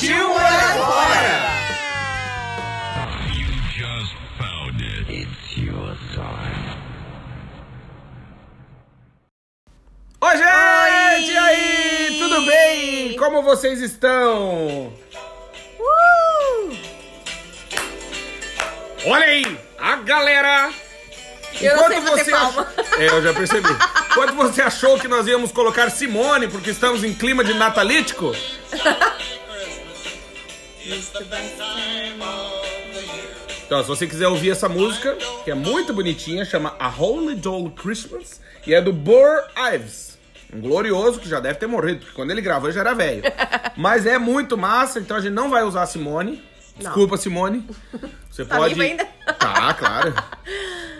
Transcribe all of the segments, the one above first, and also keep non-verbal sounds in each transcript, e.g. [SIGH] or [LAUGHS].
Partiu morar fora! Oi, gente! E aí? Tudo bem? Como vocês estão? Uh! Olha aí! A galera! Eu não sei Enquanto bater você palma. ach- É, eu já percebi. Enquanto você achou que nós íamos colocar Simone, porque estamos em clima de natalítico, Então, se você quiser ouvir essa música, que é muito bonitinha, chama A Holy Doll Christmas, e é do Burr Ives. Um glorioso que já deve ter morrido, porque quando ele gravou já era velho. [LAUGHS] Mas é muito massa, então a gente não vai usar a Simone. Desculpa, Simone. Você [LAUGHS] Tá pode. viva ainda? [LAUGHS] Tá, claro.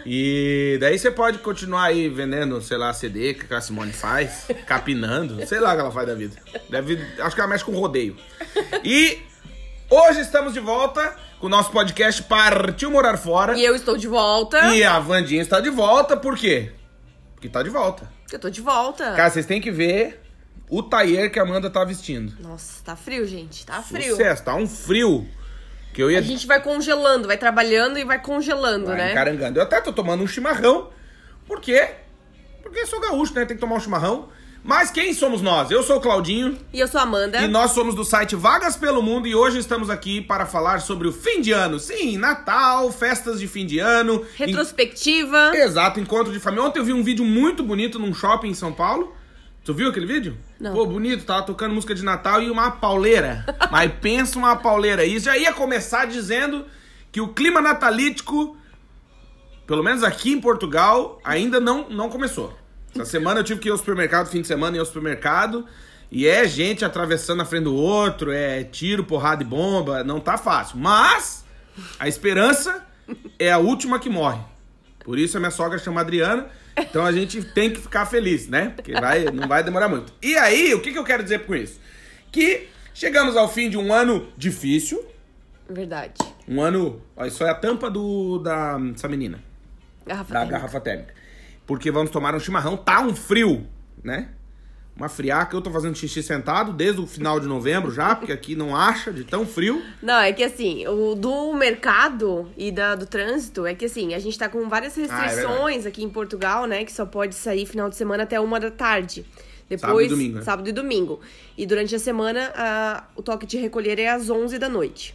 E daí você pode continuar aí vendendo, sei lá, CD que a Simone faz, capinando, sei lá o que ela faz da vida. Deve, acho que ela mexe com rodeio. E hoje estamos de volta com o nosso podcast Partiu Morar Fora. E eu estou de volta. E a Vandinha está de volta, por quê? Porque tá de volta. Eu tô de volta. Cara, vocês têm que ver o taier que a Amanda tá vestindo. Nossa, tá frio, gente. Tá frio. Sucesso, tá um frio. Que eu ia A gente vai congelando, vai trabalhando e vai congelando, Vai né? encarangando. Eu até tô tomando um chimarrão. Por quê? Porque eu sou gaúcho, né? Tem que tomar um chimarrão. Mas quem somos nós? Eu sou o Claudinho E eu sou a Amanda. e nós somos do site Vagas pelo Mundo e hoje estamos aqui para falar sobre o fim de ano. Sim, Natal, festas de fim de ano. Retrospectiva. En- Exato, encontro de família. Ontem eu vi um vídeo muito bonito num shopping em São Paulo. Tu viu aquele vídeo? Não. Pô, bonito, tava tocando música de Natal e uma pauleira. [LAUGHS] Mas pensa uma pauleira. E já ia começar dizendo que o clima natalítico, pelo menos aqui em Portugal, ainda não, não começou. Essa semana eu tive que ir ao supermercado, fim de semana, ir ao supermercado. E é gente atravessando na frente do outro, é tiro, porrada e bomba. Não tá fácil. Mas a esperança é a última que morre. Por isso a minha sogra chama Adriana. Então a gente tem que ficar feliz, né? Porque vai, não vai demorar muito. E aí, o que, que eu quero dizer com isso? Que chegamos ao fim de um ano difícil. Verdade. Um ano. Ó, isso é a tampa do, da, dessa menina Garrafa da térmica. garrafa térmica. Porque vamos tomar um chimarrão, tá um frio, né? Uma friaca, eu tô fazendo xixi sentado desde o final de novembro já, porque aqui não acha de tão frio. Não, é que assim, o do mercado e da, do trânsito é que assim, a gente tá com várias Ah, é restrições aqui em Portugal, né? Que só pode sair final de semana até uma da tarde. Depois, Sábado e domingo, né? sábado e domingo. E durante a semana, a- o toque de recolher é às 11 da noite.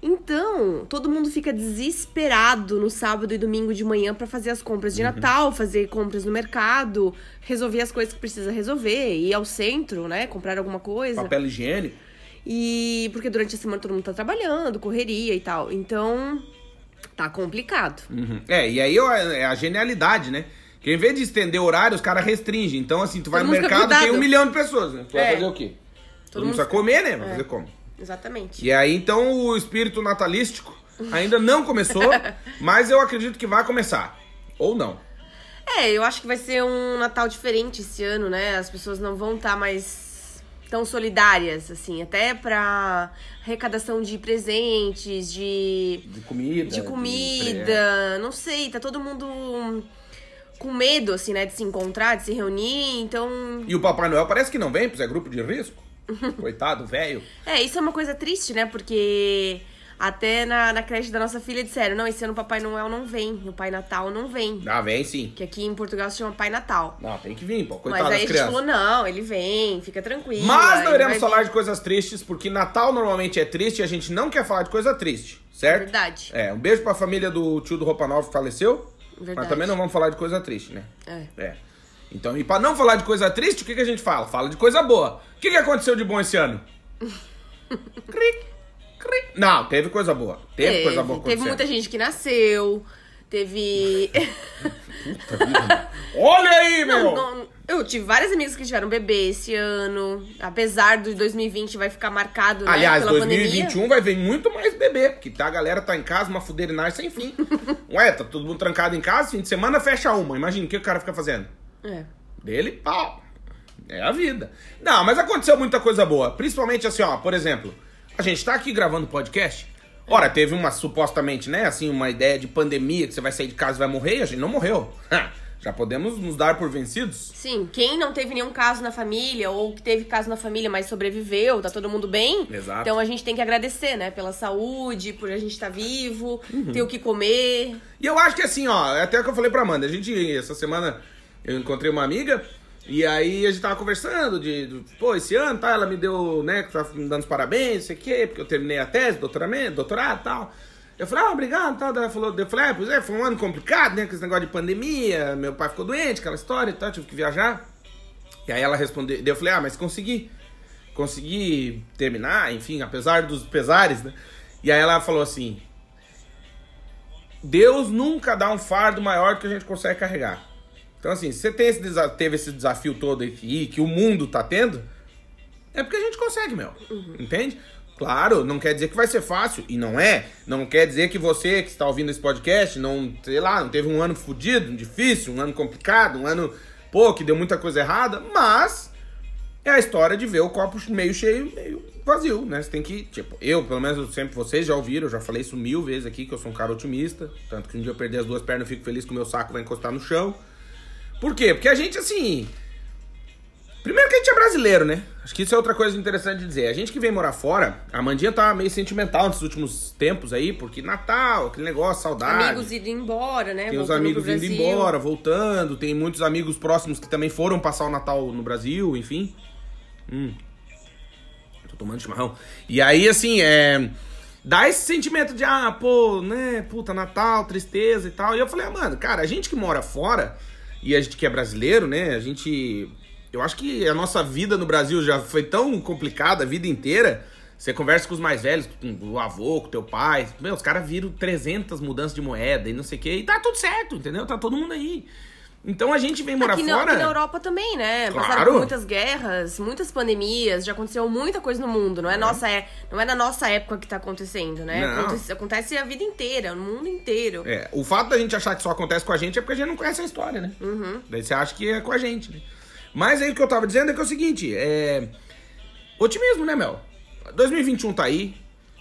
Então, todo mundo fica desesperado no sábado e domingo de manhã pra fazer as compras Uhum. de Natal, fazer compras no mercado, resolver as coisas que precisa resolver, ir ao centro, né? Comprar alguma coisa. Papel higiênico. E porque durante a semana todo mundo tá trabalhando, correria e tal. Então, tá complicado. Uhum. É, e aí é a genialidade, né? Que em vez de estender horário, os caras restringem. Então, assim, tu vai Todo no mercado tem um milhão de pessoas, né? Tu vai É. fazer o quê? Todo, mundo mundo precisa comer, né? Vai fazer como? Exatamente. E aí, então, o espírito natalístico ainda não começou, [LAUGHS] mas eu acredito que vai começar. Ou não. É, eu acho que vai ser um Natal diferente esse ano, né? As pessoas não vão estar mais tão solidárias, assim, até pra arrecadação de presentes, de, De comida. de comida, não sei, tá todo mundo com medo, assim, né, de se encontrar, de se reunir, então E o Papai Noel parece que não vem, pois é grupo de risco. [LAUGHS] Coitado, velho. É, isso é uma coisa triste, né? Porque até na, na creche da nossa filha disseram: não, esse ano o Papai Noel não vem, o Pai Natal não vem. Ah, vem sim. Que aqui em Portugal se chama Pai Natal. Não, tem que vir, pô. Coitado Mas aí das a gente crianças. falou: não, ele vem, fica tranquilo. Mas não iremos falar de coisas tristes, porque Natal normalmente é triste e a gente não quer falar de coisa triste, certo? Verdade. É, um beijo pra família do tio do Roupa Nova que faleceu. Verdade. Mas também não vamos falar de coisa triste, né? É. É. Então, e pra não falar de coisa triste, o que, que a gente fala? Fala de coisa boa. O que, que aconteceu de bom esse ano? [LAUGHS] Cric, cric. Não, teve coisa boa. Teve, coisa boa Teve muita gente que nasceu. Teve. Olha aí, meu! Não, não- Eu tive várias amigas que tiveram bebê esse ano. Apesar do 2020 vai ficar marcado, né, Aliás, pela 2021 pandemia. vai vir muito mais bebê, porque tá, a galera tá em casa, uma fudeirinagem sem fim. [LAUGHS] Ué, tá todo mundo trancado em casa, fim de semana fecha uma. Imagina o que o cara fica fazendo. É. Dele, pau. É a vida. Não, mas aconteceu muita coisa boa. Principalmente assim, ó, por exemplo, a gente tá aqui gravando podcast. Ora, teve uma, supostamente, né, assim, uma ideia de pandemia, que você vai sair de casa e vai morrer, e a gente não morreu. Já podemos nos dar por vencidos? Sim, quem não teve nenhum caso na família, ou que teve caso na família, mas sobreviveu, tá todo mundo bem. Exato. Então a gente tem que agradecer, né? Pela saúde, por a gente estar vivo, Uhum. ter o que comer. E eu acho que assim, ó, é até o que eu falei pra Amanda, a gente, essa semana, eu encontrei uma amiga, e aí a gente tava conversando de, de, pô, esse ano, tá, ela me deu, né, que tá me dando os parabéns, não sei o quê, porque eu terminei a tese, doutoramento, doutorado e tal. Eu falei, ah, obrigado, tal. Ela falou, eu falei, ah, pois é, foi um ano complicado, né, com esse negócio de pandemia, meu pai ficou doente, aquela história e tal, tive que viajar. E aí ela respondeu, eu falei, ah, mas consegui. Consegui terminar, enfim, apesar dos pesares, né? E aí ela falou assim, Deus nunca dá um fardo maior que a gente consegue carregar. Então, assim, se você tem esse desa- teve esse desafio todo aqui, que o mundo tá tendo, é porque a gente consegue, meu. Entende? Claro, não quer dizer que vai ser fácil, e não é. Não quer dizer que você que está ouvindo esse podcast não, sei lá, não teve um ano fodido, difícil, um ano complicado, um ano, pô, que deu muita coisa errada, mas é a história de ver o copo meio cheio, meio vazio, né? Você tem que, tipo, eu, pelo menos, eu sempre vocês já ouviram, eu já falei isso mil vezes aqui, que eu sou um cara otimista. Tanto que um dia eu perder as duas pernas, eu fico feliz que o meu saco vai encostar no chão. Por quê? Porque a gente, assim. Primeiro que a gente é brasileiro, né? Acho que isso é outra coisa interessante de dizer. A gente que vem morar fora, a Mandinha tá meio sentimental nesses últimos tempos aí, porque Natal, aquele negócio, saudade. Amigos indo embora, né? Tem os voltando amigos pro indo embora, voltando. Tem muitos amigos próximos que também foram passar o Natal no Brasil, enfim. Hum. Tô tomando chimarrão. E aí, assim, é. Dá esse sentimento de, ah, pô, né, puta, Natal, tristeza e tal. E eu falei, ah, mano, cara, a gente que mora fora e a gente que é brasileiro, né, a gente. Eu acho que a nossa vida no Brasil já foi tão complicada a vida inteira. Você conversa com os mais velhos, com o avô, com o teu pai. Meu, os caras viram 300 mudanças de moeda e não sei o quê. E tá tudo certo, entendeu? Tá todo mundo aí. Então a gente vem morar Aqui fora. aqui na Europa também, né? Claro. Passaram por muitas guerras, muitas pandemias, já aconteceu muita coisa no mundo. Não é, Nossa, é, não é na nossa época que tá acontecendo, né? Acontece, acontece a vida inteira, no mundo inteiro. É, o fato da gente achar que só acontece com a gente é porque a gente não conhece a história, né? Uhum. Daí você acha que é com a gente, né? Mas aí o que eu tava dizendo é que é o seguinte, é... Otimismo, né, Mel? 2021 tá aí.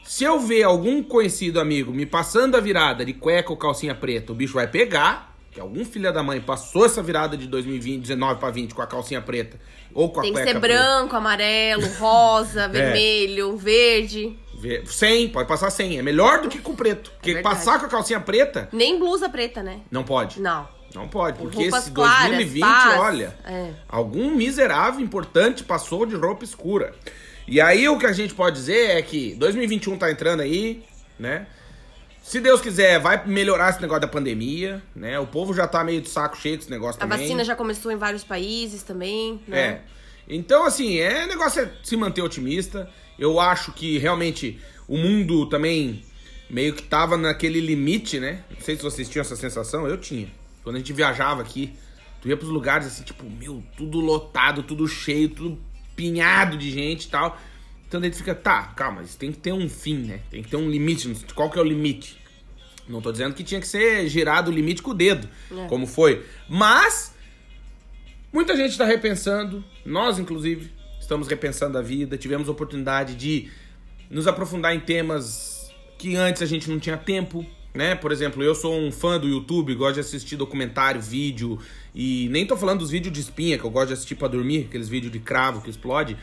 Se eu ver algum conhecido amigo me passando a virada de cueca ou calcinha preta, o bicho vai pegar. Que algum filho da mãe passou essa virada de 2020, 19 pra 20 com a calcinha preta ou com a Tem que ser preta. branco, amarelo, rosa, [LAUGHS] vermelho, verde. Vê- 100, pode passar 100. É melhor do que com preto. Porque verdade. passar com a calcinha preta, Nem blusa preta, né? não pode. Não. Não pode, porque esse claras, 2020, paz. olha, É. algum miserável importante passou de roupa escura. E aí o que a gente pode dizer é que 2021 tá entrando aí, né? Se Deus quiser, vai melhorar esse negócio da pandemia, né? O povo já tá meio de saco cheio com esse negócio A também. vacina já começou em vários países também, É. né? Então, assim, é o negócio é se manter otimista. Eu acho que realmente o mundo também meio que tava naquele limite, né? Não sei se vocês tinham essa sensação, eu tinha. Quando a gente viajava aqui, tu ia pros lugares assim, tipo, meu, tudo lotado, tudo cheio, tudo pinhado de gente e tal. Então daí tu fica, tá, calma, isso tem que ter um fim, né? Tem que ter um limite. Qual que é o limite? Não tô dizendo que tinha que ser girado o limite com o dedo, É. como foi. Mas Muita gente está repensando, nós inclusive estamos repensando a vida, tivemos a oportunidade de nos aprofundar em temas que antes a gente não tinha tempo, né? Por exemplo, eu sou um fã do YouTube, gosto de assistir documentário, vídeo, e nem tô falando dos vídeos de espinha que eu gosto de assistir pra dormir, aqueles vídeos de cravo que explode.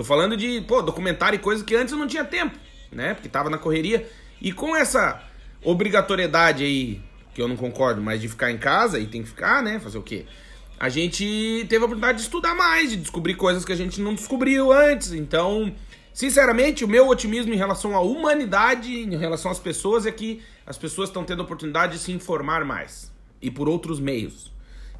Tô falando de, pô, documentário e coisas que antes eu não tinha tempo, né? Porque tava na correria. E com essa obrigatoriedade aí, que eu não concordo, mas de ficar em casa e tem que ficar, né? Fazer o quê? A gente teve a oportunidade de estudar mais, de descobrir coisas que a gente não descobriu antes. Então, sinceramente, o meu otimismo em relação à humanidade, em relação às pessoas, é que as pessoas estão tendo a oportunidade de se informar mais. E por outros meios.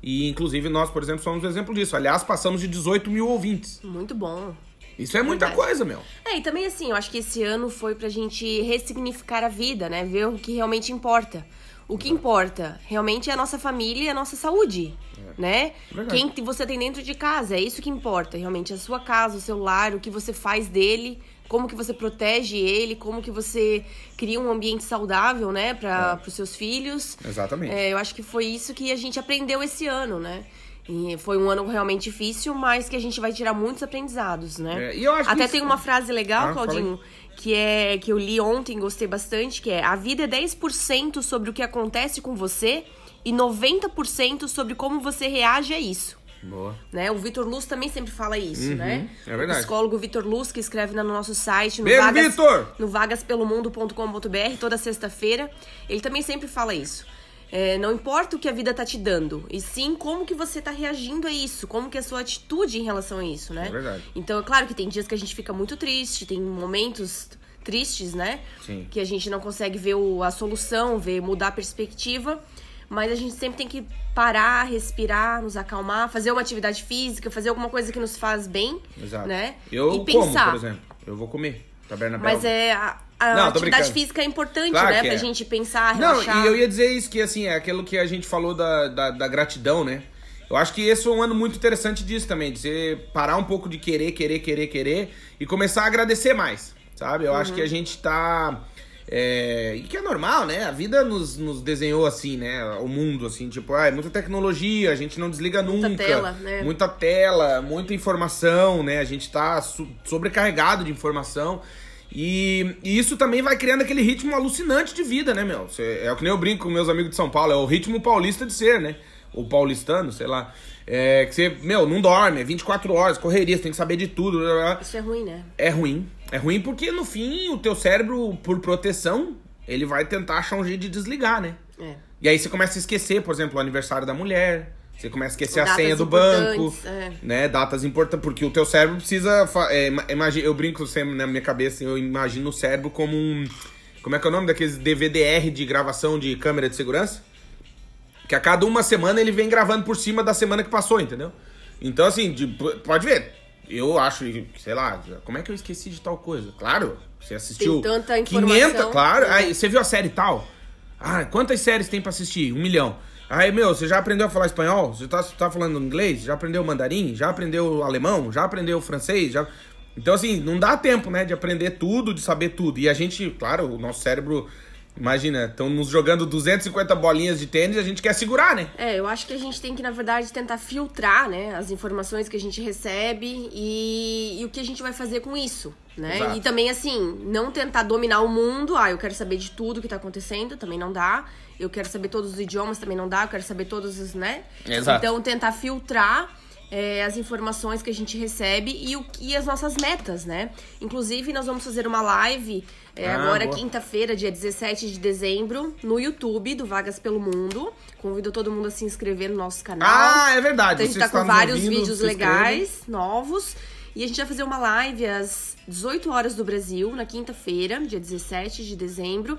E, inclusive, nós, por exemplo, somos um exemplo disso. Aliás, passamos de 18 mil ouvintes. Muito bom. Isso é muita Verdade. coisa, meu. É, e também assim, eu acho que esse ano foi pra gente ressignificar a vida, né? Ver o que realmente importa. O que importa realmente é a nossa família e a nossa saúde, né? Verdade. Quem que você tem dentro de casa, é isso que importa, realmente, a sua casa, o seu lar, o que você faz dele, como que você protege ele, como que você cria um ambiente saudável, né, para os seus filhos. Exatamente. É, eu acho que foi isso que a gente aprendeu esse ano, né? E foi um ano realmente difícil, mas que a gente vai tirar muitos aprendizados, né? É, e eu acho que Até isso- tem uma frase legal, Ah, Claudinho, que é que eu li ontem, gostei bastante, que é: a vida é 10% sobre o que acontece com você e 90% sobre como você reage a isso. Boa. Né? O Vitor Luz também sempre fala isso, né? é verdade. O psicólogo Vitor Luz, que escreve no nosso site, no Beijo, vagas, no vagaspelomundo.com.br, toda sexta-feira. Ele também sempre fala isso. É, não importa o que a vida tá te dando, e sim como que você tá reagindo a isso, como que é a sua atitude em relação a isso, né? É verdade. Então, é claro que tem dias que a gente fica muito triste, tem momentos tristes, né? Sim. Que a gente não consegue ver o- a solução, ver mudar a perspectiva. Mas a gente sempre tem que parar, respirar, nos acalmar, fazer uma atividade física, fazer alguma coisa que nos faz bem, Exato. né? Eu e como, pensar. por exemplo. Eu vou comer. Taberna Mas Belga. é a, a Não, atividade física é importante, Claro né? Pra é. gente pensar, Não, relaxar. e eu ia dizer isso, que assim, é aquilo que a gente falou da, da, da gratidão, né? Eu acho que esse é um ano muito interessante disso também, de você parar um pouco de querer, querer, querer, querer e começar a agradecer mais, sabe? Eu Uhum. acho que a gente tá. É, e que é normal, né? A vida nos, nos desenhou assim, né? O mundo, assim, tipo, ah, é muita tecnologia, a gente não desliga Muita nunca. tela, né? Muita tela, muita informação, né? A gente tá sobrecarregado de informação. E, e isso também vai criando aquele ritmo alucinante de vida, né, meu? Cê- é o que nem eu brinco com meus amigos de São Paulo, é o ritmo paulista de ser, né? Ou paulistano, sei lá. É que você, meu, não dorme, é 24 horas, correria, você tem que saber de tudo. blá, blá, blá. Isso é ruim, né? É ruim. É ruim porque, no fim, o teu cérebro, por proteção, ele vai tentar achar um jeito de desligar, né? É. E aí você começa a esquecer, por exemplo, o aniversário da mulher. Você começa a esquecer a senha do banco, é. né? Datas importantes, porque o teu cérebro precisa. É, ima- imagi- eu brinco sempre na minha cabeça, eu imagino o cérebro como um. Como é que é o nome daqueles DVDR de gravação de câmera de segurança? Que a cada uma semana ele vem gravando por cima da semana que passou, entendeu? Então, assim, de- pode ver. Eu acho, sei lá, como é que eu esqueci de tal coisa? Claro, você assistiu. Tem tanta 500, informação. claro. É. Aí, você viu a série tal? Ah, quantas séries tem pra assistir? Um milhão. Aí, meu, você já aprendeu a falar espanhol? Você tá, tá falando inglês? Já aprendeu mandarim? Já aprendeu alemão? Já aprendeu francês? Já... Então, assim, não dá tempo, né, de aprender tudo, de saber tudo. E a gente, claro, o nosso cérebro, imagina, estão nos jogando 250 bolinhas de tênis e a gente quer segurar, né? É, eu acho que a gente tem que, na verdade, tentar filtrar, né, as informações que a gente recebe e, e o que a gente vai fazer com isso, né? Exato. E também, assim, não tentar dominar o mundo. Ah, eu quero saber de tudo que tá acontecendo, também não dá. Eu quero saber todos os idiomas, também não dá. Eu quero saber todos os, né? Exato. Então, tentar filtrar é, as informações que a gente recebe e, o, e as nossas metas, né? Inclusive, nós vamos fazer uma live é, Ah, agora, quinta-feira, dia 17 de dezembro, no YouTube do Vagas pelo Mundo. Convido todo mundo a se inscrever no nosso canal. Ah, é verdade. Então, a gente tá com vários ouvindo, vídeos legais, novos. E a gente vai fazer uma live às 18 horas do Brasil, na quinta-feira, dia 17 de dezembro,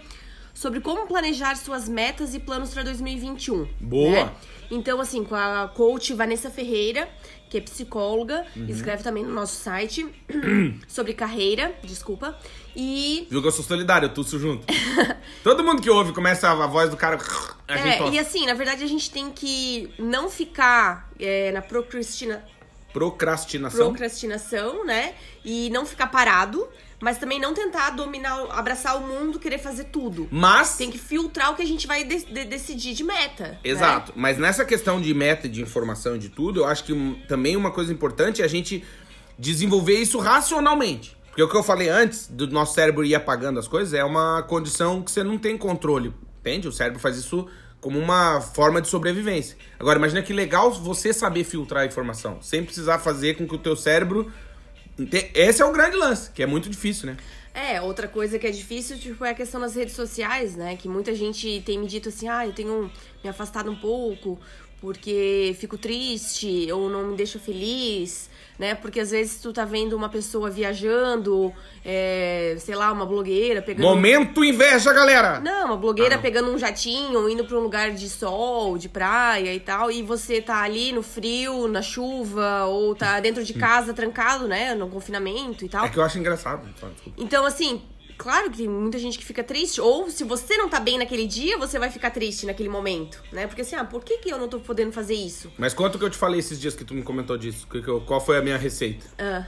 sobre como planejar suas metas e planos para 2021. Boa. né? Então, assim, com a coach Vanessa Ferreira, que é psicóloga, Uhum. escreve também no nosso site [CLEARS THROAT] sobre carreira, desculpa. E Viu que eu sou solidário, eu tuço junto. [LAUGHS] Todo mundo que ouve começa a, a voz do cara. É, e assim, na verdade a gente tem que não ficar é, na procrastina, Procrastinação. procrastinação, né? E não ficar parado, mas também não tentar dominar, abraçar o mundo, querer fazer tudo. Mas. Tem que filtrar o que a gente vai de- de- decidir de meta. né? Exato. Mas nessa questão de meta, de informação e de tudo, eu acho que também uma coisa importante é a gente desenvolver isso racionalmente. Porque o que eu falei antes, do nosso cérebro ir apagando as coisas, é uma condição que você não tem controle. Entende? O cérebro faz isso como uma forma de sobrevivência. Agora, imagina que legal você saber filtrar a informação, sem precisar fazer com que o teu cérebro... Esse é o grande lance, que é muito difícil, né? É, outra coisa que é difícil, tipo, é a questão das redes sociais, né? Que muita gente tem me dito assim, ah, eu tenho me afastado um pouco porque fico triste ou não me deixa feliz, né? Porque às vezes tu tá vendo uma pessoa viajando, é, sei lá, uma blogueira pegando... Momento inveja, galera! Não, uma blogueira Ah, não. pegando um jatinho, indo pra um lugar de sol, de praia e tal, e você tá ali no frio, na chuva, ou tá dentro de casa trancado, né, no confinamento e tal. É que eu acho engraçado. Então, assim, claro que tem muita gente que fica triste. Ou se você não tá bem naquele dia, você vai ficar triste naquele momento, né? Porque assim, ah, por que, que eu não tô podendo fazer isso? Mas quanto que eu te falei esses dias que tu me comentou disso? Qual foi a minha receita? Ah,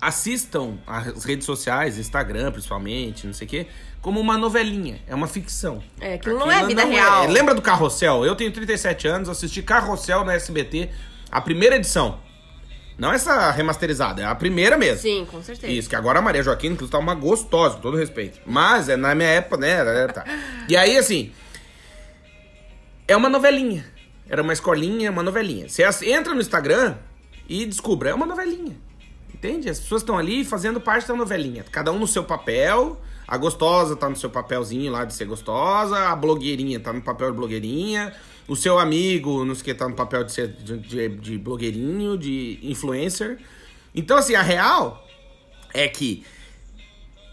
Assistam as redes sociais, Instagram principalmente, não sei o quê, como uma novelinha. É uma ficção. É, aquilo não é vida não real. Lembra do Carrossel? Eu tenho 37 anos, assisti Carrossel na SBT, a primeira edição. Não essa remasterizada, é a primeira mesmo. sim, com certeza. Isso, que agora a Maria Joaquina, inclusive, tá uma gostosa, com todo respeito. Mas, é na minha época, né? Tá. [LAUGHS] E aí, assim. É uma novelinha. Era uma escolinha, uma novelinha. Você entra no Instagram e descubra, é uma novelinha. Entende? As pessoas estão ali fazendo parte da novelinha. Cada um no seu papel. A gostosa tá no seu papelzinho lá de ser gostosa. A blogueirinha tá no papel de blogueirinha. O seu amigo, não sei o que, tá no papel de ser de, de, de blogueirinho, de influencer. Então, assim, a real é que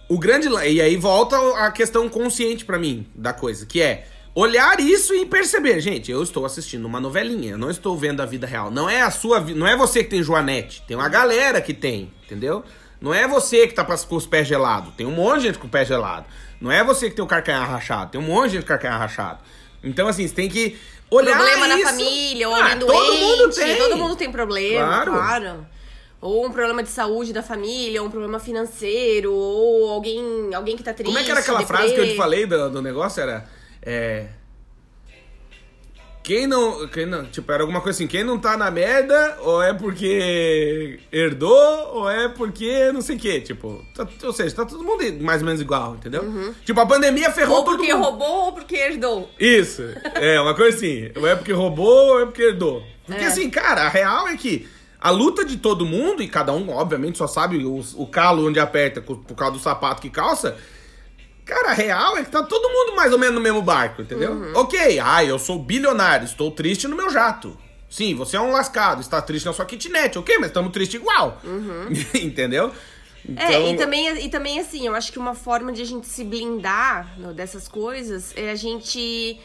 o grande. E aí volta a questão consciente pra mim da coisa, que é olhar isso e perceber, gente, eu estou assistindo uma novelinha, eu não estou vendo a vida real. Não é a sua não é você que tem Joanete, tem uma galera que tem, entendeu? Não é você que tá com os pés gelados, tem um monte de gente com o pé gelado. Não é você que tem o carcanhar rachado, tem um monte de gente com carcanhar rachado. Então, assim, você tem que olhar problema na isso. família, ou Ah, alguém doente. todo mundo tem. Todo mundo tem problema, Claro. claro. Ou um problema de saúde da família, ou um problema financeiro, ou alguém, alguém que tá triste. Como é que era aquela deprê. frase que eu te falei do, do negócio? Era. É. Quem não, quem não. Tipo, era alguma coisa assim. Quem não tá na merda, ou é porque herdou, ou é porque não sei o quê. Tipo, tá- ou seja, tá todo mundo mais ou menos igual, entendeu? Tipo, a pandemia ferrou Ou todo porque mundo. roubou, ou porque herdou. Isso. É, uma coisa assim. Ou é porque roubou, ou é porque herdou. Porque É. assim, cara, a real é que a luta de todo mundo, e cada um, obviamente, só sabe o, o calo onde aperta por causa do sapato que calça. Cara, a real é que tá todo mundo mais ou menos no mesmo barco, entendeu? Uhum. Ok, ah, eu sou bilionário, estou triste no meu jato. Sim, você é um lascado, está triste na sua kitnet, ok, mas estamos tristes igual. [LAUGHS] entendeu? Uhum. É, Então- e também, e também assim, eu acho que uma forma de a gente se blindar no- dessas coisas é a gente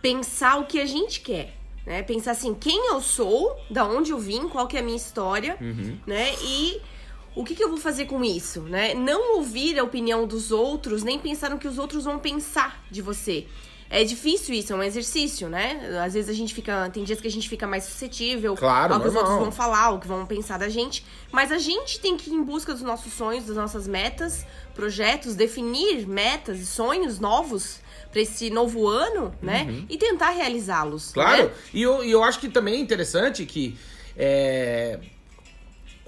pensar o que a gente quer. Né? Pensar assim, quem eu sou, da onde eu vim, qual que é a minha história, né? E o que, que eu vou fazer com isso, né? Não ouvir a opinião dos outros, nem pensar no que os outros vão pensar de você. É difícil isso, é um exercício, né? Às vezes a gente fica. Tem dias que a gente fica mais suscetível Claro, ao que os normal. outros vão falar, o que vão pensar da gente. Mas a gente tem que ir em busca dos nossos sonhos, das nossas metas, projetos, definir metas e sonhos novos pra esse novo ano, né? E tentar realizá-los. Uhum. Claro, né? e, eu, e eu acho que também é interessante que é,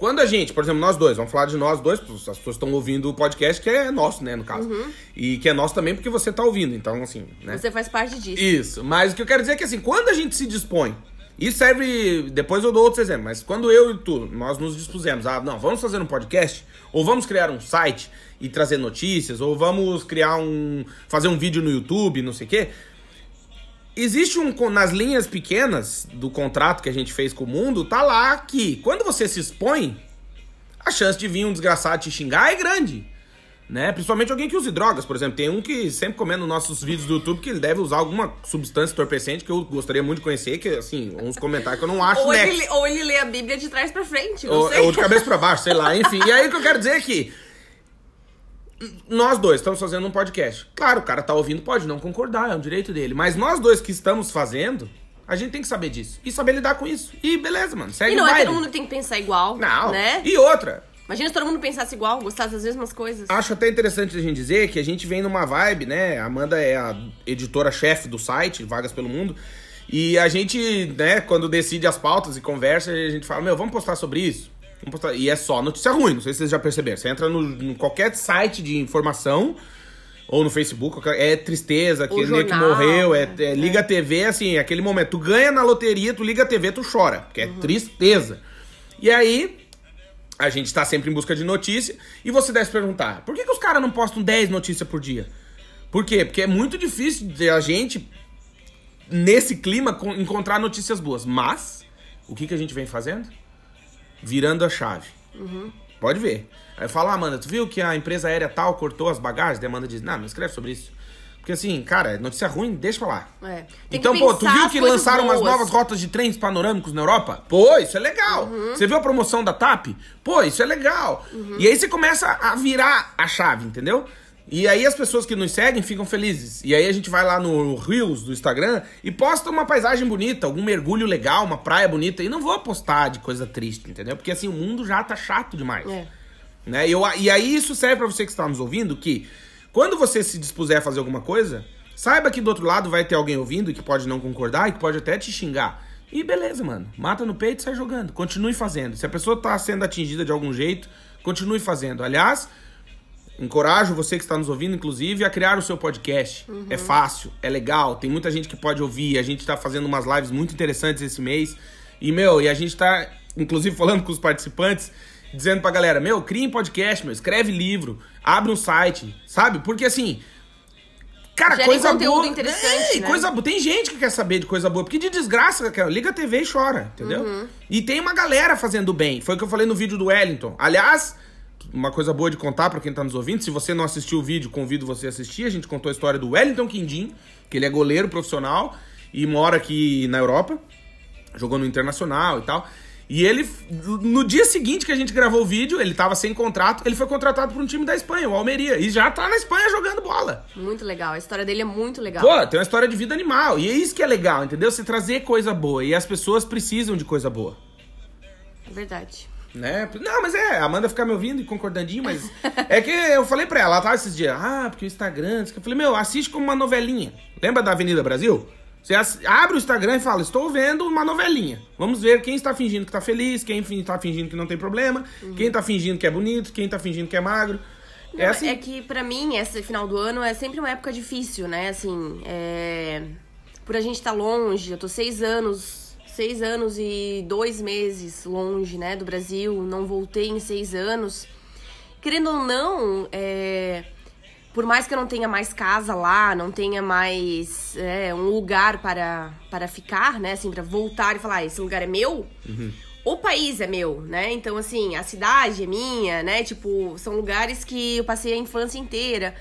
quando a gente, por exemplo, nós dois, vamos falar de nós dois, as pessoas estão ouvindo o podcast que é nosso, né, no caso. E que é nosso também porque você tá ouvindo, então assim, né? Você faz parte disso. Isso, mas o que eu quero dizer é que assim, quando a gente se dispõe, isso serve, depois eu dou outros exemplos, mas quando eu e tu, nós nos dispusemos, ah, não, vamos fazer um podcast, ou vamos criar um site e trazer notícias, ou vamos criar um, fazer um vídeo no YouTube, não sei o quê, existe um, nas linhas pequenas do contrato que a gente fez com o mundo, tá lá que quando você se expõe, a chance de vir um desgraçado te xingar é grande. Né? Principalmente alguém que use drogas, por exemplo. Tem um que sempre comenta nos nossos vídeos do YouTube que ele deve usar alguma substância entorpecente que eu gostaria muito de conhecer, que assim, uns comentários que eu não acho Ou ele, ou ele lê a Bíblia de trás pra frente, Ou, ou de cabeça pra baixo, sei lá, enfim. E aí o que eu quero dizer é que nós dois estamos fazendo um podcast. Claro, o cara tá ouvindo, pode não concordar, é um direito dele. Mas nós dois que estamos fazendo, a gente tem que saber disso. E saber lidar com isso. E beleza, mano. Segue E não o é baile. todo mundo que tem que pensar igual, Não. né? E outra, Imagina se todo mundo pensasse igual, gostasse das mesmas coisas. Acho até interessante a gente dizer que a gente vem numa vibe, né? A Amanda é a editora-chefe do site, Vagas pelo Mundo. E a gente, né, quando decide as pautas e conversa, a gente fala, meu, vamos postar sobre isso? Postar. E é só notícia ruim, não sei se vocês já perceberam. Você entra no, no qualquer site de informação, ou no Facebook, é tristeza, aquele que jornal, morreu, é, né? é liga a TV, assim, aquele momento. Tu ganha na loteria, tu liga a TV, tu chora, porque é tristeza. E aí, a gente tá sempre em busca de notícia. E você deve se perguntar: por que, que os caras não postam 10 notícias por dia? Por quê? Porque é muito difícil de a gente, nesse clima, con- encontrar notícias boas. Mas, o que, que a gente vem fazendo? Virando a chave. Pode ver. Aí fala, ah, Amanda, tu viu que a empresa aérea tal cortou as bagagens? Daí a Amanda diz, não, não escreve sobre isso. Porque assim, cara, notícia ruim, deixa pra lá. É. Então, pô, tu viu que lançaram umas boas. novas rotas de trens panorâmicos na Europa? Pô, isso é legal. Uhum. Você viu a promoção da TAP? Pô, isso é legal. Uhum. E aí você começa a virar a chave, entendeu? E aí as pessoas que nos seguem ficam felizes. E aí a gente vai lá no Reels do Instagram e posta uma paisagem bonita, algum mergulho legal, uma praia bonita. E não vou postar de coisa triste, entendeu? Porque assim, o mundo já tá chato demais. É. Né? E, eu, e aí isso serve pra você que está nos ouvindo que quando você se dispuser a fazer alguma coisa, saiba que do outro lado vai ter alguém ouvindo que pode não concordar e que pode até te xingar. E beleza, mano. Mata no peito e sai jogando. Continue fazendo. Se a pessoa tá sendo atingida de algum jeito, continue fazendo. Aliás, encorajo você que está nos ouvindo, inclusive, a criar o seu podcast. É fácil, é legal, tem muita gente que pode ouvir. A gente tá fazendo umas lives muito interessantes esse mês. E, meu, e a gente tá, inclusive, falando com os participantes, dizendo pra galera, meu, crie um podcast, meu, escreve livro, abre um site, sabe? Porque assim. Cara, coisa boa. interessante, É, né? coisa boa. Tem gente que quer saber de coisa boa, porque de desgraça, cara, liga a TV e chora, entendeu? Uhum. E tem uma galera fazendo bem. Foi o que eu falei no vídeo do Wellington. Aliás, uma coisa boa de contar pra quem tá nos ouvindo, se você não assistiu o vídeo, convido você a assistir. A gente contou a história do Wellington Quindim, que ele é goleiro profissional e mora aqui na Europa. Jogou no Internacional e tal. E ele, no dia seguinte que a gente gravou o vídeo, ele tava sem contrato, ele foi contratado por um time da Espanha, o Almeria. E já tá na Espanha jogando bola. Muito legal. A história dele é muito legal. Pô, tem uma história de vida animal. E é isso que é legal, entendeu? Você trazer coisa boa. E as pessoas precisam de coisa boa. É verdade. Né? Não, mas é, a Amanda ficar me ouvindo e concordandinho, mas. é que eu falei pra ela, ela tava esses dias, ah, porque o Instagram. Eu falei, meu, assiste como uma novelinha. Lembra da Avenida Brasil? Você abre o Instagram e fala, estou vendo uma novelinha. Vamos ver quem está fingindo que tá feliz, quem está fingindo que não tem problema, quem tá fingindo que é bonito, quem tá fingindo que é magro. Não, é assim. é que pra mim, esse final do ano é sempre uma época difícil, né? Assim, é... por a gente estar longe, eu tô seis anos, seis anos e dois meses longe, né, do Brasil, não voltei em seis anos. Querendo ou não, é... por mais que eu não tenha mais casa lá, não tenha mais é, um lugar para, para ficar, né, assim, pra voltar e falar, "Ah, esse lugar é meu, o país é meu, né? Então, assim, a cidade é minha, né? Tipo, são lugares que eu passei a infância inteira.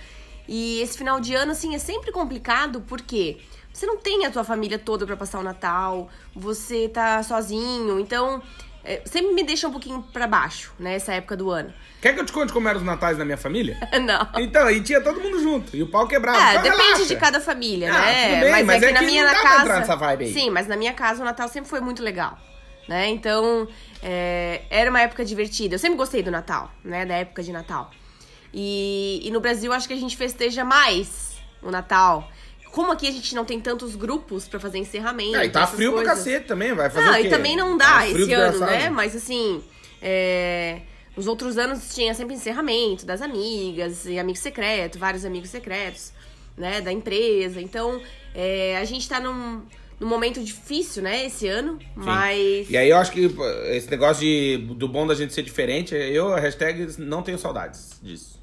E esse final de ano, assim, é sempre complicado porque você não tem a tua família toda pra passar o Natal, você tá sozinho, então é, sempre me deixa um pouquinho pra baixo, né? Essa época do ano. Quer que eu te conte como eram os natais na minha família? [LAUGHS] não. Então, aí tinha todo mundo junto. E o pau quebrava. É, Então, depende relaxa. de cada família, Ah, né? tudo bem, mas é é que na que minha não dá pra casa. nessa vibe aí. Sim, mas na minha casa o Natal sempre foi muito legal. Né? Então, é, era uma época divertida. Eu sempre gostei do Natal, né? Da época de Natal. E, e no Brasil, acho que a gente festeja mais o Natal. Como aqui a gente não tem tantos grupos pra fazer encerramento. É, e tá frio pra coisas. cacete também, vai fazer quê? e também não Tá dá frio esse ano, né? Mas assim, é, nos outros anos tinha sempre encerramento das amigas, e amigo secreto, vários amigos secretos, né? Da empresa. Então, é, a gente tá num, num momento difícil, né? Esse ano, mas. E aí eu acho que esse negócio de, do bom da gente ser diferente, eu, a hashtag, não tenho saudades disso.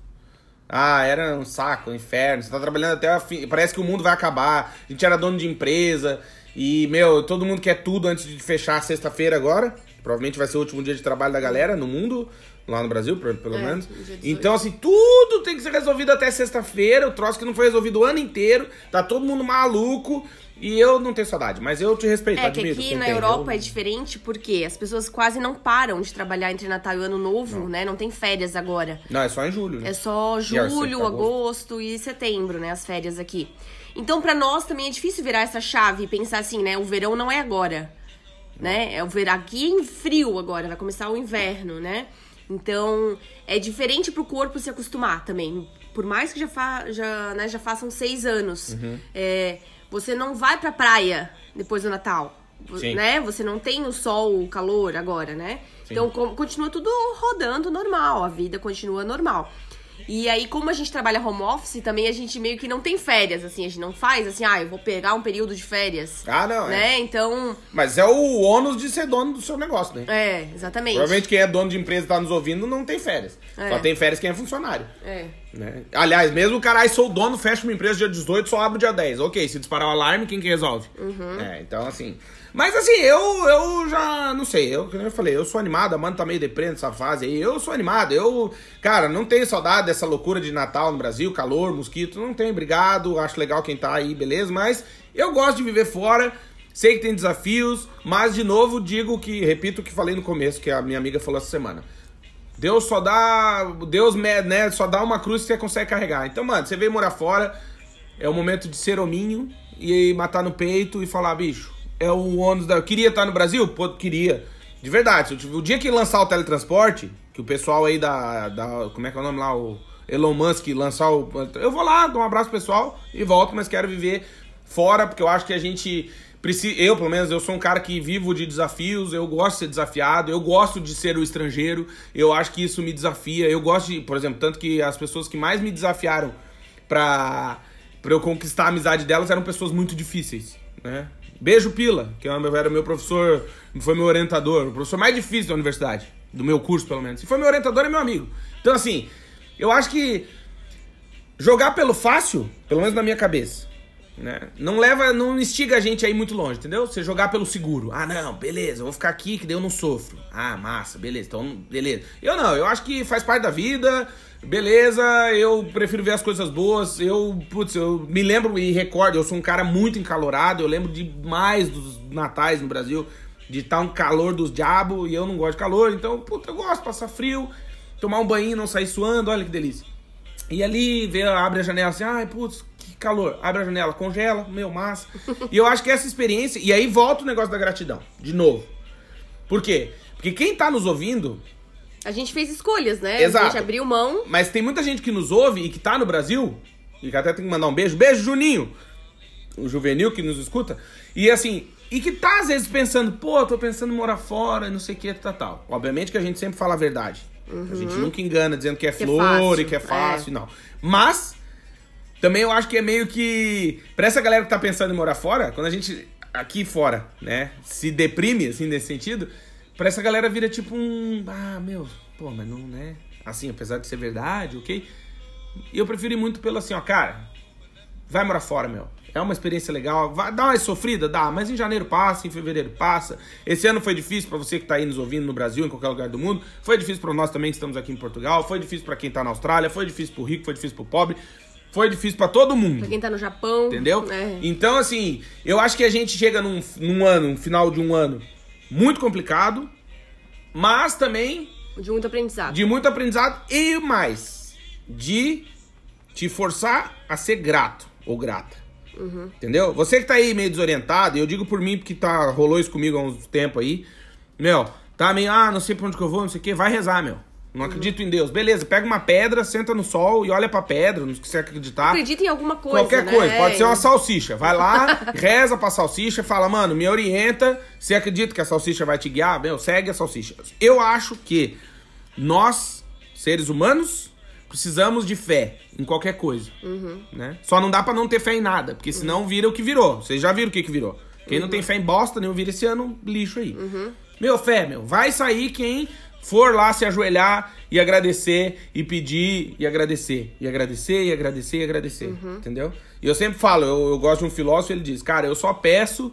Ah, era um saco, um inferno. Você tá trabalhando até a fim. Parece que o mundo vai acabar. A gente era dono de empresa. E, meu, todo mundo quer tudo antes de fechar sexta-feira agora. Provavelmente vai ser o último dia de trabalho da galera no mundo, lá no Brasil, pelo É, menos. dia 18. Então, assim, tudo tem que ser resolvido até sexta-feira. O troço que não foi resolvido o ano inteiro. Tá todo mundo maluco. E eu não tenho saudade, mas eu te respeito, É que admiro. aqui quem na tem. Europa Eu- é diferente porque as pessoas quase não param de trabalhar entre Natal e Ano Novo, né? Não tem férias agora. Não, é só em julho. né? É só E julho, seca, agosto e setembro, né? As férias aqui. Então, pra nós também é difícil virar essa chave e pensar assim, né? O verão não é agora, né? É o verão aqui em frio agora, vai começar o inverno, né? Então, é diferente pro corpo se acostumar também. Por mais que já, fa já, né, já façam seis anos, Uhum. é, você não vai pra praia depois do Natal, Sim. né? Você não tem o sol, o calor agora, né? Sim. Então, co- continua tudo rodando normal, a vida continua normal. E aí, como a gente trabalha home office, também a gente meio que não tem férias, assim, a gente não faz assim, ah, eu vou pegar um período de férias. Ah, não, é. né? Então, Mas é o ônus de ser dono do seu negócio, né? é, exatamente. Provavelmente quem é dono de empresa e tá nos ouvindo não tem férias. É. Só tem férias quem é funcionário. É. Né? Aliás, mesmo o cara, sou dono, fecha uma empresa dia 18, só abre dia 10. Ok, se disparar o alarme, quem que resolve? Uhum. É, então assim. Mas assim, eu, eu já não sei, eu, como eu falei, eu sou animado, a mano tá meio deprê nessa fase aí. Eu sou animado, eu, cara, não tenho saudade dessa loucura de Natal no Brasil, calor, mosquito, não tenho, obrigado, acho legal quem tá aí, beleza, mas eu gosto de viver fora. Sei que tem desafios, mas de novo digo que, repito o que falei no começo, que a minha amiga falou essa semana. Deus só dá. Deus né, só dá uma cruz que você consegue carregar. Então, mano, você veio morar fora, é o momento de ser hominho e matar no peito e falar, bicho, é o ônus da. Eu queria estar no Brasil? Pô, queria. De verdade, o dia que lançar o teletransporte, que o pessoal aí da. da como é que é o nome lá? O Elon Musk lançar o. Eu vou lá, dou um abraço pessoal e volto, mas quero viver fora, porque eu acho que a gente eu, pelo menos, eu sou um cara que vivo de desafios, eu gosto de ser desafiado, eu gosto de ser o estrangeiro, eu acho que isso me desafia. Eu gosto de, por exemplo, tanto que as pessoas que mais me desafiaram pra, pra eu conquistar a amizade delas eram pessoas muito difíceis, né? Beijo Pila, que era meu professor, foi meu orientador, o professor mais difícil da universidade, do meu curso, pelo menos. E foi meu orientador e meu amigo. Então, assim, eu acho que jogar pelo fácil, pelo menos na minha cabeça, né? Não leva, não instiga a gente aí muito longe, entendeu? Você jogar pelo seguro. Ah, não, beleza, eu vou ficar aqui que daí eu não sofro. Ah, massa, beleza, então, beleza. Eu não, eu acho que faz parte da vida, beleza, eu prefiro ver as coisas boas. Eu, putz, eu me lembro e recordo, eu sou um cara muito encalorado, eu lembro demais dos natais no Brasil, de estar tá um calor dos diabos e eu não gosto de calor, então, putz, eu gosto passar frio, tomar um banho, não sair suando, olha que delícia. E ali, ver, abre a janela assim, ai, putz, calor, abre a janela, congela, meu, massa. e eu acho que essa experiência. E aí volta o negócio da gratidão, de novo. Por quê? Porque quem tá nos ouvindo. A gente fez escolhas, né? Exato. A gente abriu mão. Mas tem muita gente que nos ouve e que tá no Brasil, e que até tem que mandar um beijo. Beijo, Juninho! O juvenil que nos escuta. E assim, e que tá às vezes pensando, pô, tô pensando em morar fora, não sei o que, tal, tal. Obviamente que a gente sempre fala a verdade. Uhum. A gente uhum. nunca engana dizendo que é que é flor é e que é fácil, é. não. Mas também eu acho que é meio que. Pra essa galera que tá pensando em morar fora, quando a gente aqui fora, né, se deprime, assim, nesse sentido, pra essa galera vira tipo um. Ah, meu, pô, mas não, né? Assim, apesar de ser verdade, ok? E eu prefiro ir muito pelo assim, ó, cara, vai morar fora, meu. É uma experiência legal. Vai, dá uma sofrida? Dá, mas em janeiro passa, em fevereiro passa. Esse ano foi difícil para você que tá aí nos ouvindo no Brasil, em qualquer lugar do mundo. Foi difícil para nós também que estamos aqui em Portugal. Foi difícil para quem tá na Austrália. Foi difícil pro rico, foi difícil pro pobre. Foi difícil para todo mundo. Pra quem tá no Japão. Entendeu? É. Então, assim, eu acho que a gente chega num, num ano, no final de um ano, muito complicado, mas também. De muito aprendizado. De muito aprendizado e mais. De te forçar a ser grato ou grata. Uhum. Entendeu? Você que tá aí meio desorientado, e eu digo por mim porque tá, rolou isso comigo há uns tempo aí. Meu, tá meio, ah, não sei pra onde que eu vou, não sei o que, vai rezar, meu. Não acredito em Deus. Beleza, pega uma pedra, senta no sol e olha pra pedra, não se acreditar. Acredita em alguma coisa. Qualquer né? coisa, pode ser uma salsicha. Vai lá, [LAUGHS] reza pra salsicha, fala, mano, me orienta. Se acredita que a salsicha vai te guiar, meu, segue a salsicha. Eu acho que nós, seres humanos, precisamos de fé em qualquer coisa. Uhum. Né? Só não dá pra não ter fé em nada, porque senão uhum. vira o que virou. Vocês já viram o que, que virou. Quem uhum. não tem fé em bosta, nem vira esse ano, lixo aí. Uhum. Meu, fé, meu, vai sair quem for lá se ajoelhar e agradecer e pedir e agradecer e agradecer e agradecer e agradecer, uhum. entendeu? E eu sempre falo, eu, eu, gosto de um filósofo, ele diz, cara, eu só peço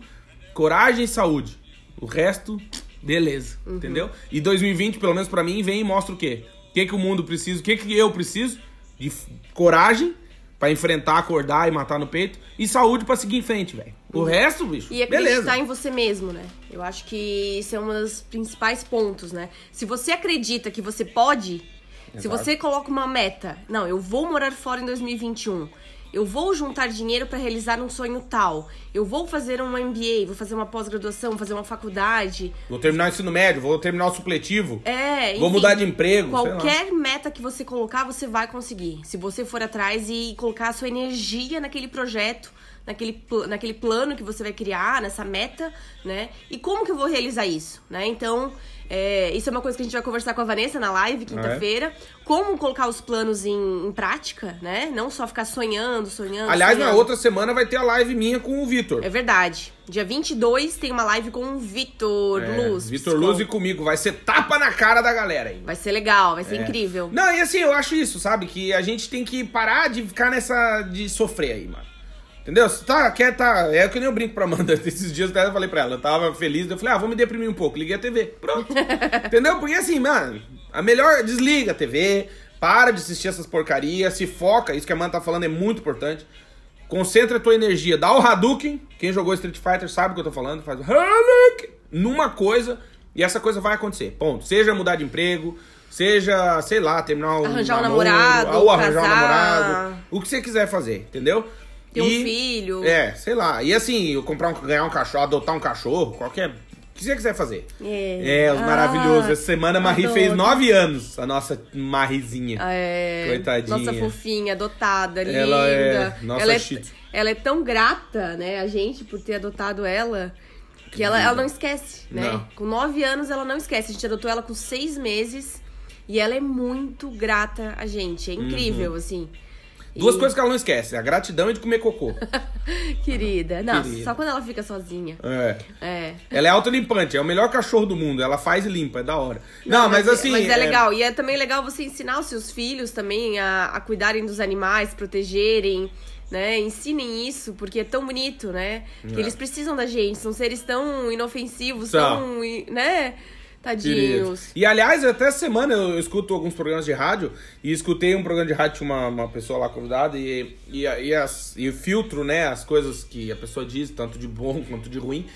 coragem e saúde, o resto, beleza, uhum. entendeu? E 2020, pelo menos para mim, vem e mostra o quê? O que que o mundo precisa, o que que eu preciso de coragem para enfrentar, acordar e matar no peito e saúde para seguir em frente, velho. O resto, bicho, E acreditar beleza. em você mesmo, né? Eu acho que isso é um dos principais pontos, né? Se você acredita que você pode, Exato. se você coloca uma meta, não, eu vou morar fora em 2021 eu vou juntar dinheiro para realizar um sonho tal. Eu vou fazer um MBA, vou fazer uma pós-graduação, vou fazer uma faculdade. Vou terminar o ensino médio, vou terminar o supletivo. É, enfim, Vou mudar de emprego. Qualquer meta que você colocar, você vai conseguir. Se você for atrás e colocar a sua energia naquele projeto, naquele, naquele plano que você vai criar, nessa meta, né? E como que eu vou realizar isso, né? Então, é, isso é uma coisa que a gente vai conversar com a Vanessa na live, quinta-feira. Como colocar os planos em, em prática, né? Não só ficar sonhando, sonhando, Aliás, na sonhando. outra semana vai ter a live minha com o Vitor. É verdade. Dia 22 tem uma live com o Vitor É, Luz. Vitor. Luz e comigo. Vai ser tapa na cara da galera aí. Vai ser legal, vai ser É. incrível. Não, e assim, eu acho isso, sabe? Que a gente tem que parar de ficar nessa. de sofrer aí, mano. Entendeu? Se tá, quer tá. É que nem eu brinco pra Amanda. [LAUGHS] Esses dias até eu falei pra ela, eu tava feliz, eu falei, ah, vou me deprimir um pouco. Liguei a TV. Pronto. [LAUGHS] Entendeu? Porque assim, mano, a melhor. Desliga a TV, para de assistir essas porcarias, se foca. Isso que a Amanda tá falando é muito importante. Concentra a tua energia. Dá o Hadouken. Quem jogou Street Fighter sabe o que eu tô falando. Faz o Hadouken numa coisa e essa coisa vai acontecer. Ponto. Seja mudar de emprego, seja, sei lá, terminar um Arranjar um namoro, namorado, ou arranjar um casar. namorado. O que você quiser fazer, entendeu? Ter um filho. É, sei lá. E assim, eu comprar um, ganhar um cachorro, adotar um cachorro, qualquer. O que você quiser fazer. É. É, Ah, maravilhosos. Essa semana a Marie adoro. fez nove anos, a nossa Marizinha. É, Coitadinha. Nossa fofinha, adotada, linda. Ela é- nossa ela, é, ela é tão grata, né, a gente, por ter adotado ela, que ela, ela não esquece, né? Não. Com nove anos ela não esquece. A gente adotou ela com seis meses e ela é muito grata a gente. É incrível, assim. Duas E- coisas que ela não esquece: a gratidão e de comer cocô. [LAUGHS] Querida. Não, Querida. só quando ela fica sozinha. É. É. Ela é autolimpante, é o melhor cachorro do mundo. Ela faz e limpa, é da hora. Não, mas, assim. Mas é, legal. E é também legal você ensinar os seus filhos também a, a cuidarem dos animais, protegerem, né? Ensinem isso, porque é tão bonito, né? Que É. eles precisam da gente. São seres tão inofensivos, São. tão. né? Tadinhos. E aliás, até essa semana eu, escuto alguns programas de rádio e escutei um programa de rádio, tinha uma, uma pessoa lá convidada e, e, e, as, e filtro, né, as coisas que a pessoa diz, tanto de bom [LAUGHS] quanto de ruim.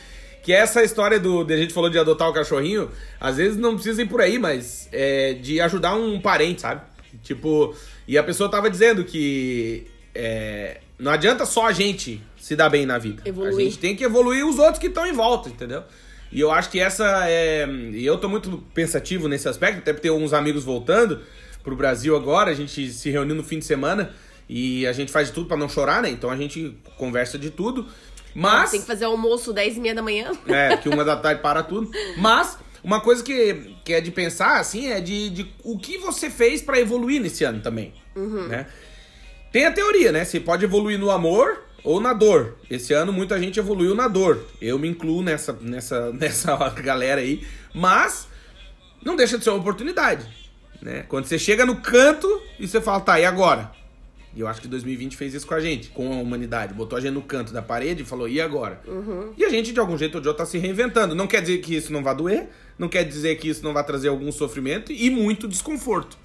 Que é essa história do. A gente falou de adotar o cachorrinho, às vezes não precisa ir por aí, mas é, de ajudar um parente, sabe? Tipo, e a pessoa tava dizendo que é, não adianta só a gente se dar bem na vida. Evoluir. A gente tem que evoluir os outros que estão em volta, entendeu? E eu acho que essa é. E eu tô muito pensativo nesse aspecto, até porque tem alguns amigos voltando pro Brasil agora. A gente se reuniu no fim de semana e a gente faz de tudo pra não chorar, né? Então a gente conversa de tudo. Mas. Tem que fazer almoço 10 e meia da manhã. É, que uma da tarde para tudo. Mas, uma coisa que, que é de pensar, assim, é de, de o que você fez pra evoluir nesse ano também. Né? Tem a teoria, né? Você pode evoluir no amor ou na dor. Esse ano muita gente evoluiu na dor. Eu me incluo nessa, nessa, [LAUGHS] nessa galera aí. Mas, não deixa de ser uma oportunidade. Né? Quando você chega no canto e você fala, tá, e agora? E eu acho que 2020 fez isso com a gente, com a humanidade. Botou a gente no canto da parede e falou, e agora? E a gente, de algum jeito ou de outro, tá se reinventando. Não quer dizer que isso não vai doer, não quer dizer que isso não vai trazer algum sofrimento e muito desconforto.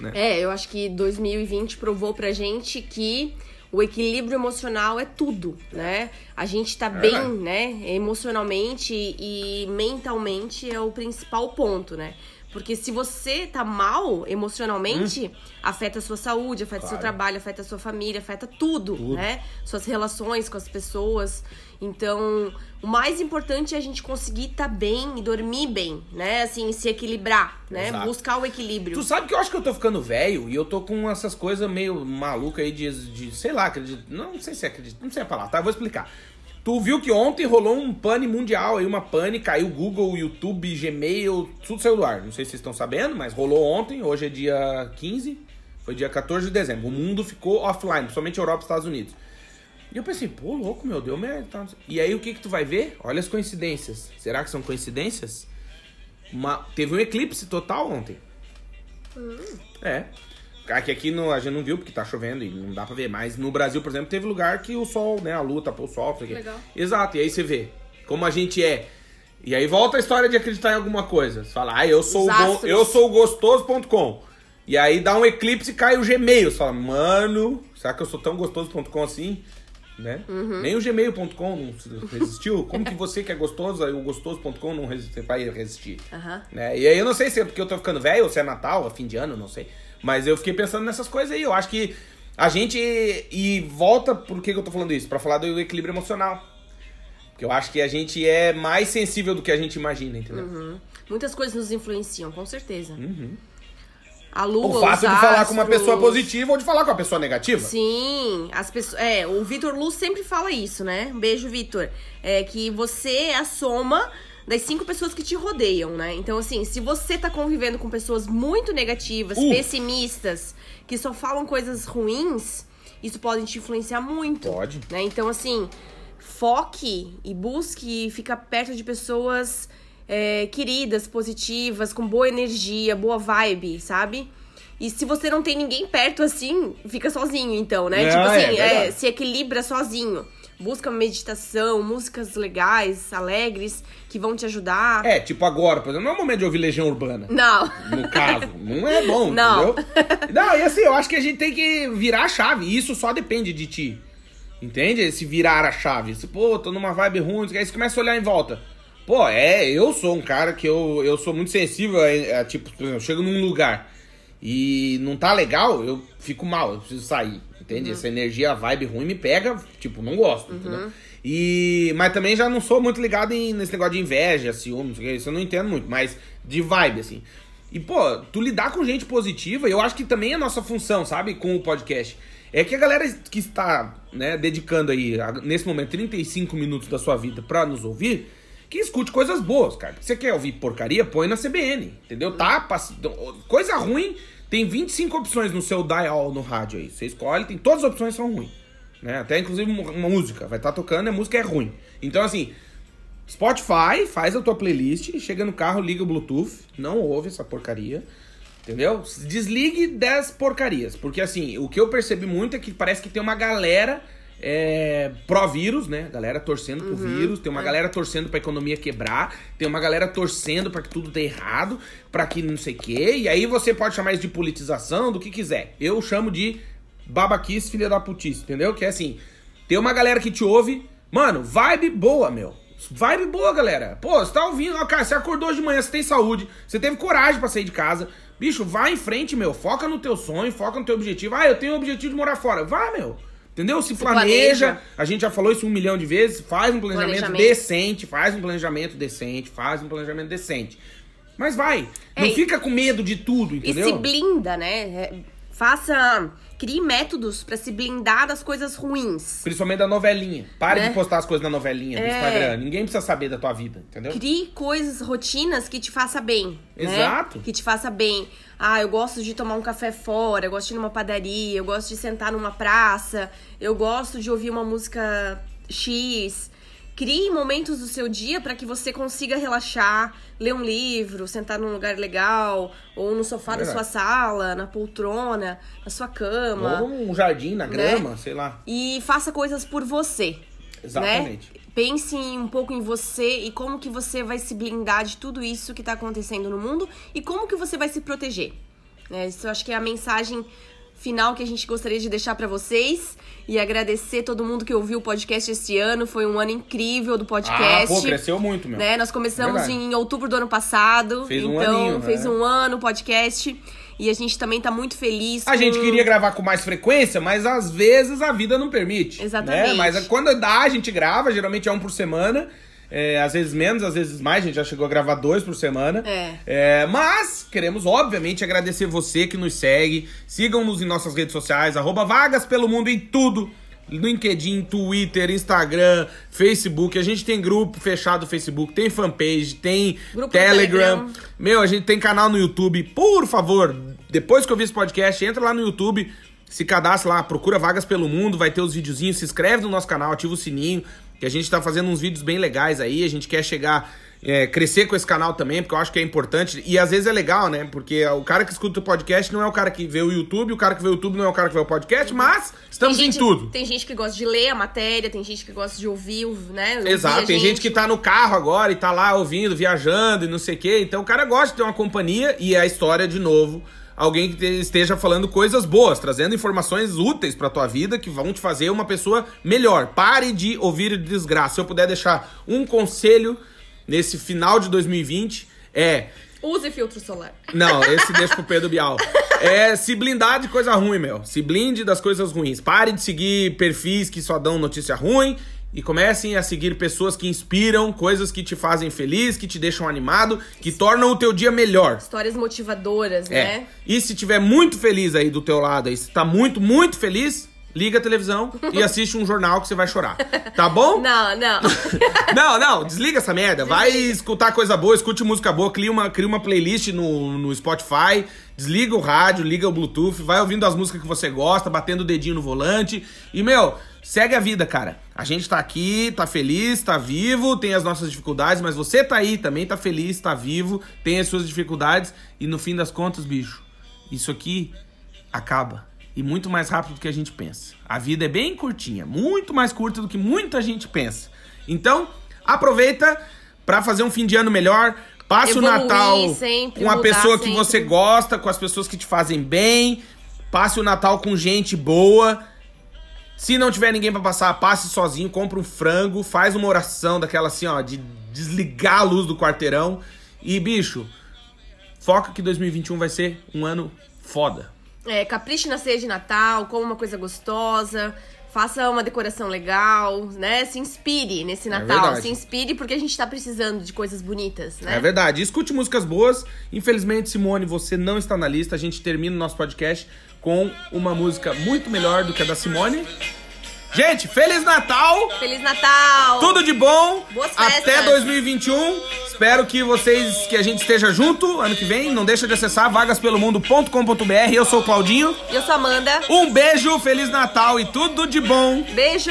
Né? É, eu acho que 2020 provou pra gente que o equilíbrio emocional é tudo, né? A gente tá bem, verdade. né? Emocionalmente e mentalmente é o principal ponto, né? Porque se você tá mal emocionalmente, afeta a sua saúde, afeta o seu Hum. Claro. trabalho, afeta a sua família, afeta tudo, Tudo. né? Suas relações com as pessoas. Então, o mais importante é a gente conseguir estar bem e dormir bem, né? Assim, se equilibrar, né? Exato. Buscar o equilíbrio. Tu sabe que eu acho que eu tô ficando velho e eu tô com essas coisas meio malucas aí de, de sei lá, acredito. Não sei se acredito, não sei a palavra, tá? Eu vou explicar. Tu viu que ontem rolou um pane mundial aí, uma pane, caiu Google, YouTube, Gmail, tudo saiu do ar. Não sei se vocês estão sabendo, mas rolou ontem, hoje é dia 15, foi dia 14 de dezembro. O mundo ficou offline, principalmente Europa e Estados Unidos. E eu pensei, pô, louco, meu, deu merda. E aí o que que tu vai ver? Olha as coincidências. Será que são coincidências? Uma- teve um eclipse total ontem. É. Que aqui no, a gente não viu porque tá chovendo e não dá pra ver. Mas no Brasil, por exemplo, teve lugar que o sol, né? A lua tapou o sol. sei o. Legal. Exato. E aí você vê como a gente é. E aí volta a história de acreditar em alguma coisa. Você fala, ah, eu sou, o Os astros. eu sou o gostoso.com. E aí dá um eclipse e cai o Gmail. Você fala, mano, será que eu sou tão gostoso.com assim? Né? Uhum. Nem o gmail.com não resistiu. Como que você que é gostoso, o gostoso.com não resiste, vai resistir? Aham. né? E aí eu não sei se é porque eu tô ficando velho ou se é Natal, é fim de ano, não sei. Mas eu fiquei pensando nessas coisas aí. Eu acho que a gente. E volta por que que eu tô falando isso? Pra falar do equilíbrio emocional. Porque eu acho que a gente é mais sensível do que a gente imagina, entendeu? Uhum. Muitas coisas nos influenciam, com certeza. Uhum. a lua, O fato de falar com uma pessoa positiva ou de falar com uma pessoa negativa. Sim, as pessoas. É, o Vitor Lu sempre fala isso, né? Um beijo, Vitor. É que você é a soma das cinco pessoas que te rodeiam, né? Então, assim, se você tá convivendo com pessoas muito negativas, Uh. pessimistas, que só falam coisas ruins, isso pode te influenciar muito. Pode. Né? Então, assim, foque e busque ficar perto de pessoas é, queridas, positivas, com boa energia, boa vibe, sabe? E se você não tem ninguém perto assim, fica sozinho, então, né? É, tipo é assim, é, verdade. se equilibra sozinho. Busca meditação, músicas legais, alegres, que vão te ajudar. É, tipo agora, por exemplo, não é o momento de ouvir Legião Urbana. Não. No caso, não é bom, Não. entendeu? [LAUGHS] Não, e assim, eu acho que a gente tem que virar a chave. E isso só depende de ti. Entende? Esse virar a chave. Se, pô, tô numa vibe ruim, aí você começa a olhar em volta. Pô, é, eu sou um cara que eu, eu sou muito sensível a, a, tipo, por exemplo, eu chego num lugar e não tá legal, eu fico mal, eu preciso sair. Entende? Uhum. Essa energia, a vibe ruim me pega, tipo, não gosto, entendeu? E, mas também já não sou muito ligado em, nesse negócio de inveja, ciúme, isso eu não entendo muito, mas de vibe, assim. E, pô, tu lidar com gente positiva, eu acho que também é nossa função, sabe, com o podcast. É que a galera que está, né, dedicando aí, a- nesse momento, 35 minutos da sua vida pra nos ouvir, que escute coisas boas, cara. Você quer ouvir porcaria? Põe na CBN, entendeu? Tá, pass- coisa ruim, tem 25 opções no seu dial no rádio aí. Você escolhe, tem todas as opções são ruins. Né? Até inclusive uma música, vai estar tocando e a música é ruim. Então, assim, Spotify, faz a tua playlist, chega no carro, liga o Bluetooth, não ouve essa porcaria. Entendeu? Desligue 10 porcarias. Porque assim, o que eu percebi muito é que parece que tem uma galera é, pró-vírus, né? Galera torcendo pro vírus, tem uma galera torcendo pra economia quebrar, tem uma galera torcendo pra que tudo dê errado, pra que não sei o quê. E aí você pode chamar isso de politização, do que quiser. Eu chamo de babaquice, filha da putice, entendeu? Que é assim, tem uma galera que te ouve, mano, vibe boa, meu. Vibe boa, galera. Pô, você tá ouvindo, ó, cara, você acordou hoje de manhã, você tem saúde, você teve coragem pra sair de casa. Bicho, vai em frente, meu. Foca no teu sonho, foca no teu objetivo. Ah, eu tenho o objetivo de morar fora. Vai, meu. Entendeu? Se, planeja. planeja. A gente já falou isso um milhão de vezes. Faz um planejamento, Planejamento. decente, faz um planejamento decente, faz um planejamento decente. Mas vai. Não É, e- fica com medo de tudo, E entendeu? se blinda, né? É, Faça. Crie métodos pra se blindar das coisas ruins. Principalmente da novelinha. Pare Né? de postar as coisas na novelinha do É. Instagram. Ninguém precisa saber da tua vida, entendeu? Crie coisas, rotinas que te faça bem. né? Exato. Que te faça bem. Ah, eu gosto de tomar um café fora, eu gosto de ir numa padaria, eu gosto de sentar numa praça, eu gosto de ouvir uma música X. Crie momentos do seu dia para que você consiga relaxar, ler um livro, sentar num lugar legal, ou no sofá da Verdade. sua sala, na poltrona, na sua cama. Ou um jardim na Né? grama, sei lá. E faça coisas por você. Exatamente. Né? Pense um pouco em você e como que você vai se blindar de tudo isso que tá acontecendo no mundo e como que você vai se proteger. Né? Isso eu acho que é a mensagem final que a gente gostaria de deixar pra vocês e agradecer todo mundo que ouviu o podcast esse ano. Foi um ano incrível do Ah, podcast. pô, cresceu muito, meu. Né? Nós começamos Verdade. em outubro do ano passado. Fez um então, aninho, fez né? um ano o podcast. E a gente também tá muito feliz. A gente queria gravar com mais frequência, mas às vezes a vida não permite. Exatamente. Né? Mas quando dá, a gente grava, geralmente é um por semana. É, às vezes menos, às vezes mais, a gente já chegou a gravar dois por semana. É. mas queremos, obviamente, agradecer você que nos segue. Sigam-nos em nossas redes sociais, arroba Vagas pelo Mundo em tudo. No LinkedIn, Twitter, Instagram, Facebook. A gente tem grupo fechado no Facebook, tem fanpage, tem Grupo Telegram. Telegram. Meu, a gente tem canal no YouTube. Por favor, depois que eu vi esse podcast, entra lá no YouTube, se cadastra lá, procura Vagas pelo Mundo, vai ter os videozinhos, se inscreve no nosso canal, ativa o sininho, que a gente tá fazendo uns vídeos bem legais aí, a gente quer chegar, é, crescer com esse canal também, porque eu acho que é importante, e às vezes é legal, né, porque o cara que escuta o podcast não é o cara que vê o YouTube, o cara que vê o YouTube não é o cara que vê o podcast, mas estamos gente, em tudo. Tem gente que gosta de ler a matéria, tem gente que gosta de ouvir, né? ouvir Exato, tem gente que tá no carro agora e tá lá ouvindo, viajando e não sei o quê. Então o cara gosta de ter uma companhia e é a história, de novo, alguém que te- esteja falando coisas boas, trazendo informações úteis pra tua vida que vão te fazer uma pessoa melhor. Pare de ouvir desgraça. Se eu puder deixar um conselho nesse final de 2020, é. Use filtro solar. Não, [LAUGHS] esse deixa pro Pedro Bial. É se blindar de coisa ruim, meu. Se blinde das coisas ruins. Pare de seguir perfis que só dão notícia ruim. E comecem a seguir pessoas que inspiram, coisas que te fazem feliz, que te deixam animado, que tornam o teu dia melhor. Histórias motivadoras, É. né? E se tiver muito feliz aí do teu lado, aí, se tá muito, muito feliz, liga a televisão e [LAUGHS] assiste um jornal que você vai chorar. Tá bom? [LAUGHS] Não, não. [LAUGHS] Não, não, desliga essa merda. Vai escutar coisa boa, escute música boa, cria uma, cria uma playlist no, no Spotify, desliga o rádio, liga o Bluetooth, vai ouvindo as músicas que você gosta, batendo o dedinho no volante. E, meu, segue a vida, cara. A gente tá aqui, tá feliz, tá vivo, tem as nossas dificuldades, mas você tá aí também, tá feliz, tá vivo, tem as suas dificuldades. E no fim das contas, bicho, isso aqui acaba. E muito mais rápido do que a gente pensa. A vida é bem curtinha, muito mais curta do que muita gente pensa. Então, aproveita pra fazer um fim de ano melhor. Passe Evoluir o Natal sempre, com a pessoa que sempre. você gosta, com as pessoas que te fazem bem. Passe o Natal com gente boa. Se não tiver ninguém pra passar, passe sozinho, compra um frango, faz uma oração daquela assim, ó, de desligar a luz do quarteirão. E, bicho, foca que 2021 vai ser um ano foda. É, capriche na ceia de Natal, coma uma coisa gostosa, faça uma decoração legal, né? Se inspire nesse Natal. É. Se inspire porque a gente tá precisando de coisas bonitas, né? É verdade. Escute músicas boas. Infelizmente, Simone, você não está na lista. A gente termina o nosso podcast com uma música muito melhor do que a da Simone. Gente, Feliz Natal! Feliz Natal! Tudo de bom! Boas festas. Até 2021. Espero que vocês, que a gente esteja junto ano que vem. Não deixa de acessar vagaspelomundo.com.br. Eu sou o Claudinho. Eu sou a Amanda. Um beijo, Feliz Natal e tudo de bom! Beijo!